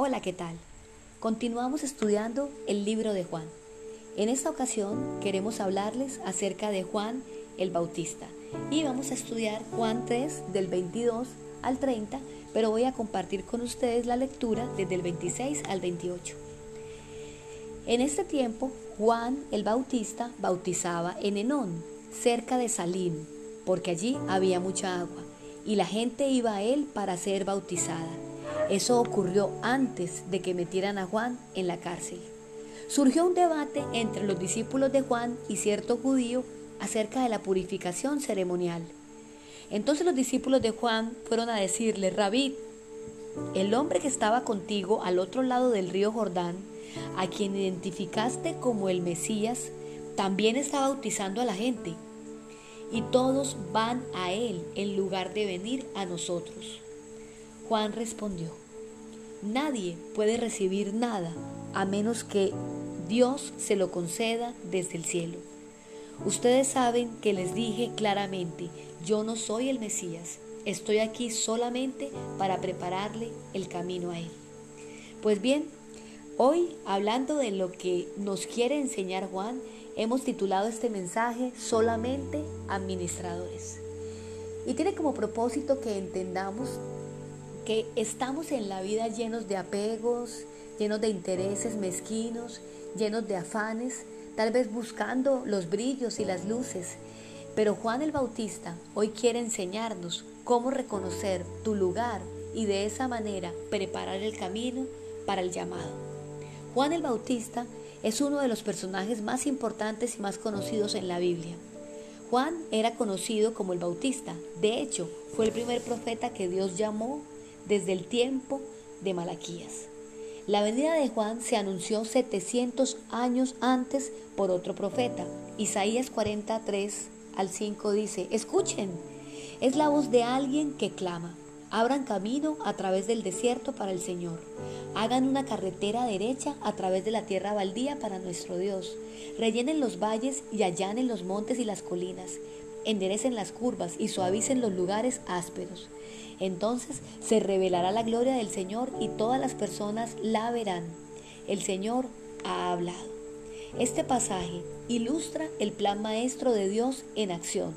Hola, ¿qué tal? Continuamos estudiando el libro de Juan. En esta ocasión queremos hablarles acerca de Juan el Bautista y vamos a estudiar Juan 3 del 22 al 30, pero voy a compartir con ustedes la lectura desde el 26 al 28. En este tiempo, Juan el Bautista bautizaba en Enón, cerca de Salim, porque allí había mucha agua, y la gente iba a él para ser bautizada. Eso ocurrió antes de que metieran a Juan en la cárcel. Surgió un debate entre los discípulos de Juan y cierto judío acerca de la purificación ceremonial. Entonces los discípulos de Juan fueron a decirle, Rabí, el hombre que estaba contigo al otro lado del río Jordán, a quien identificaste como el Mesías, también está bautizando a la gente. Y todos van a él en lugar de venir a nosotros. Juan respondió, Nadie puede recibir nada a menos que Dios se lo conceda desde el cielo. Ustedes saben que les dije claramente, yo no soy el Mesías, estoy aquí solamente para prepararle el camino a Él. Pues bien, hoy hablando de lo que nos quiere enseñar Juan, hemos titulado este mensaje solamente administradores. Y tiene como propósito que entendamos que estamos en la vida llenos de apegos, llenos de intereses mezquinos, llenos de afanes, tal vez buscando los brillos y las luces. Pero Juan el Bautista hoy quiere enseñarnos cómo reconocer tu lugar y de esa manera preparar el camino para el llamado. Juan el Bautista es uno de los personajes más importantes y más conocidos en la Biblia. Juan era conocido como el Bautista. De hecho, fue el primer profeta que Dios llamó desde el tiempo de Malaquías. La venida de Juan se anunció 700 años antes por otro profeta. Isaías 43 al 5 dice, escuchen, es la voz de alguien que clama, abran camino a través del desierto para el Señor, hagan una carretera derecha a través de la tierra baldía para nuestro Dios, rellenen los valles y allanen los montes y las colinas, enderecen las curvas y suavicen los lugares ásperos. Entonces se revelará la gloria del Señor y todas las personas la verán. El Señor ha hablado. Este pasaje ilustra el plan maestro de Dios en acción,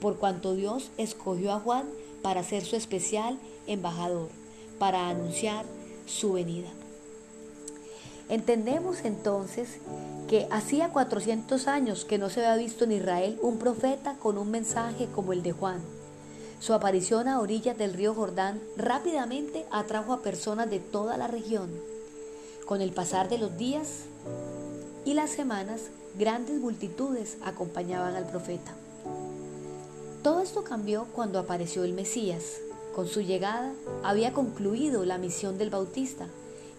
por cuanto Dios escogió a Juan para ser su especial embajador, para anunciar su venida. Entendemos entonces que hacía 400 años que no se había visto en Israel un profeta con un mensaje como el de Juan. Su aparición a orillas del río Jordán rápidamente atrajo a personas de toda la región. Con el pasar de los días y las semanas, grandes multitudes acompañaban al profeta. Todo esto cambió cuando apareció el Mesías. Con su llegada había concluido la misión del Bautista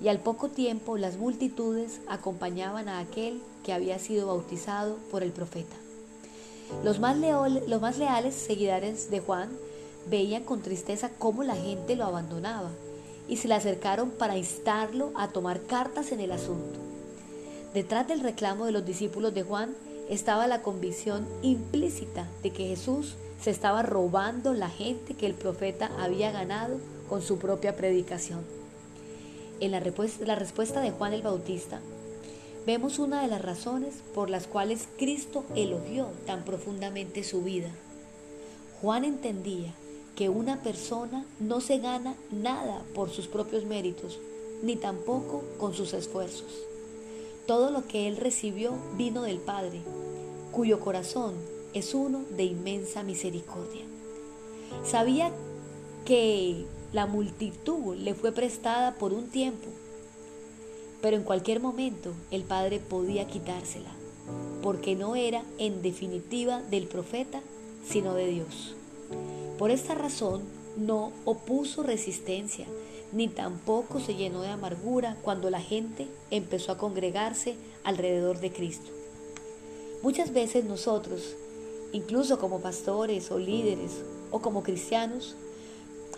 y al poco tiempo las multitudes acompañaban a aquel que había sido bautizado por el profeta. Los más, leales seguidores de Juan veían con tristeza cómo la gente lo abandonaba y se le acercaron para instarlo a tomar cartas en el asunto. Detrás del reclamo de los discípulos de Juan estaba la convicción implícita de que Jesús se estaba robando la gente que el profeta había ganado con su propia predicación. En la, la respuesta de Juan el Bautista, vemos una de las razones por las cuales Cristo elogió tan profundamente su vida. Juan entendía que una persona no se gana nada por sus propios méritos, ni tampoco con sus esfuerzos. Todo lo que él recibió vino del Padre, cuyo corazón es uno de inmensa misericordia. Sabía que la multitud le fue prestada por un tiempo, pero en cualquier momento el Padre podía quitársela, porque no era en definitiva del profeta, sino de Dios. Por esta razón no opuso resistencia, ni tampoco se llenó de amargura cuando la gente empezó a congregarse alrededor de Cristo. Muchas veces nosotros, incluso como pastores o líderes o como cristianos,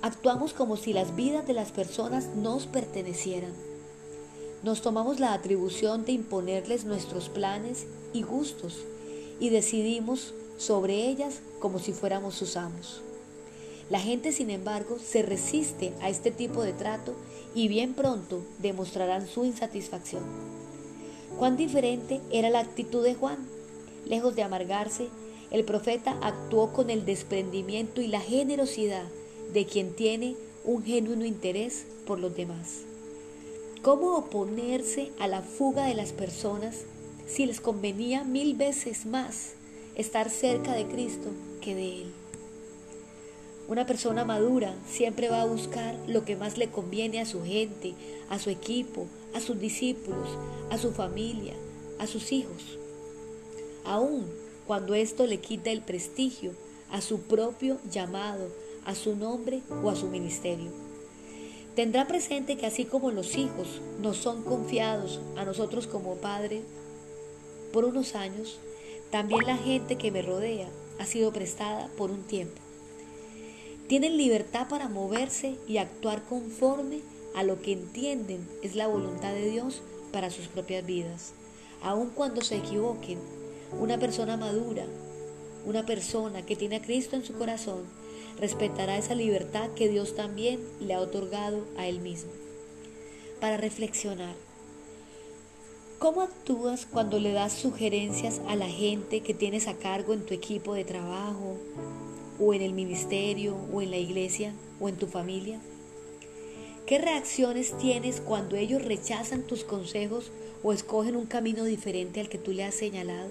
actuamos como si las vidas de las personas nos pertenecieran. Nos tomamos la atribución de imponerles nuestros planes y gustos y decidimos sobre ellas como si fuéramos sus amos. La gente, sin embargo, se resiste a este tipo de trato y bien pronto demostrarán su insatisfacción. Cuán diferente era la actitud de Juan. Lejos de amargarse, el profeta actuó con el desprendimiento y la generosidad de quien tiene un genuino interés por los demás. ¿Cómo oponerse a la fuga de las personas si les convenía mil veces más estar cerca de Cristo que de Él? Una persona madura siempre va a buscar lo que más le conviene a su gente, a su equipo, a sus discípulos, a su familia, a sus hijos. Aun cuando esto le quita el prestigio a su propio llamado, a su nombre o a su ministerio. Tendrá presente que así como los hijos nos son confiados a nosotros como padre por unos años, también la gente que me rodea ha sido prestada por un tiempo. Tienen libertad para moverse y actuar conforme a lo que entienden es la voluntad de Dios para sus propias vidas. Aun cuando se equivoquen, una persona madura, una persona que tiene a Cristo en su corazón, respetará esa libertad que Dios también le ha otorgado a él mismo. Para reflexionar, ¿cómo actúas cuando le das sugerencias a la gente que tienes a cargo en tu equipo de trabajo, o en el ministerio o en la iglesia o en tu familia? ¿Qué reacciones tienes cuando ellos rechazan tus consejos o escogen un camino diferente al que tú le has señalado?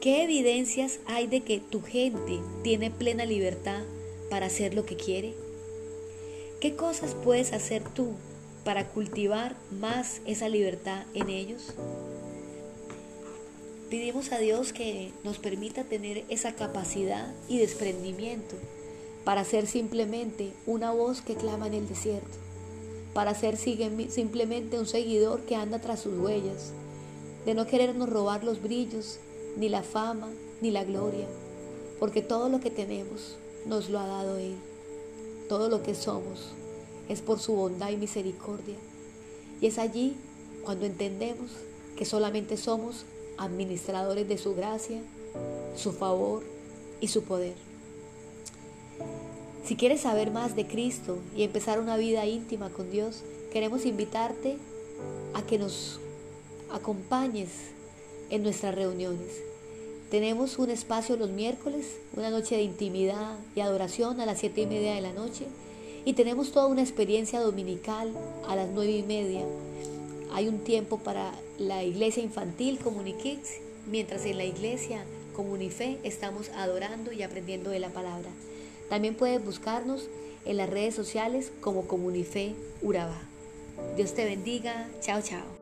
¿Qué evidencias hay de que tu gente tiene plena libertad para hacer lo que quiere? ¿Qué cosas puedes hacer tú para cultivar más esa libertad en ellos? Pedimos a Dios que nos permita tener esa capacidad y desprendimiento para ser simplemente una voz que clama en el desierto, para ser simplemente un seguidor que anda tras sus huellas, de no querernos robar los brillos, ni la fama, ni la gloria, porque todo lo que tenemos nos lo ha dado Él, todo lo que somos es por su bondad y misericordia, y es allí cuando entendemos que solamente somos administradores de su gracia, su favor y su poder. Si quieres saber más de Cristo y empezar una vida íntima con Dios, queremos invitarte a que nos acompañes en nuestras reuniones. Tenemos un espacio los miércoles, una noche de intimidad y adoración a las siete y media de la noche y tenemos toda una experiencia dominical a las nueve y media hay un tiempo para la iglesia infantil Comuniquix, mientras en la iglesia Comunife estamos adorando y aprendiendo de la palabra. También puedes buscarnos en las redes sociales como Comunife Urabá. Dios te bendiga. Chao, chao.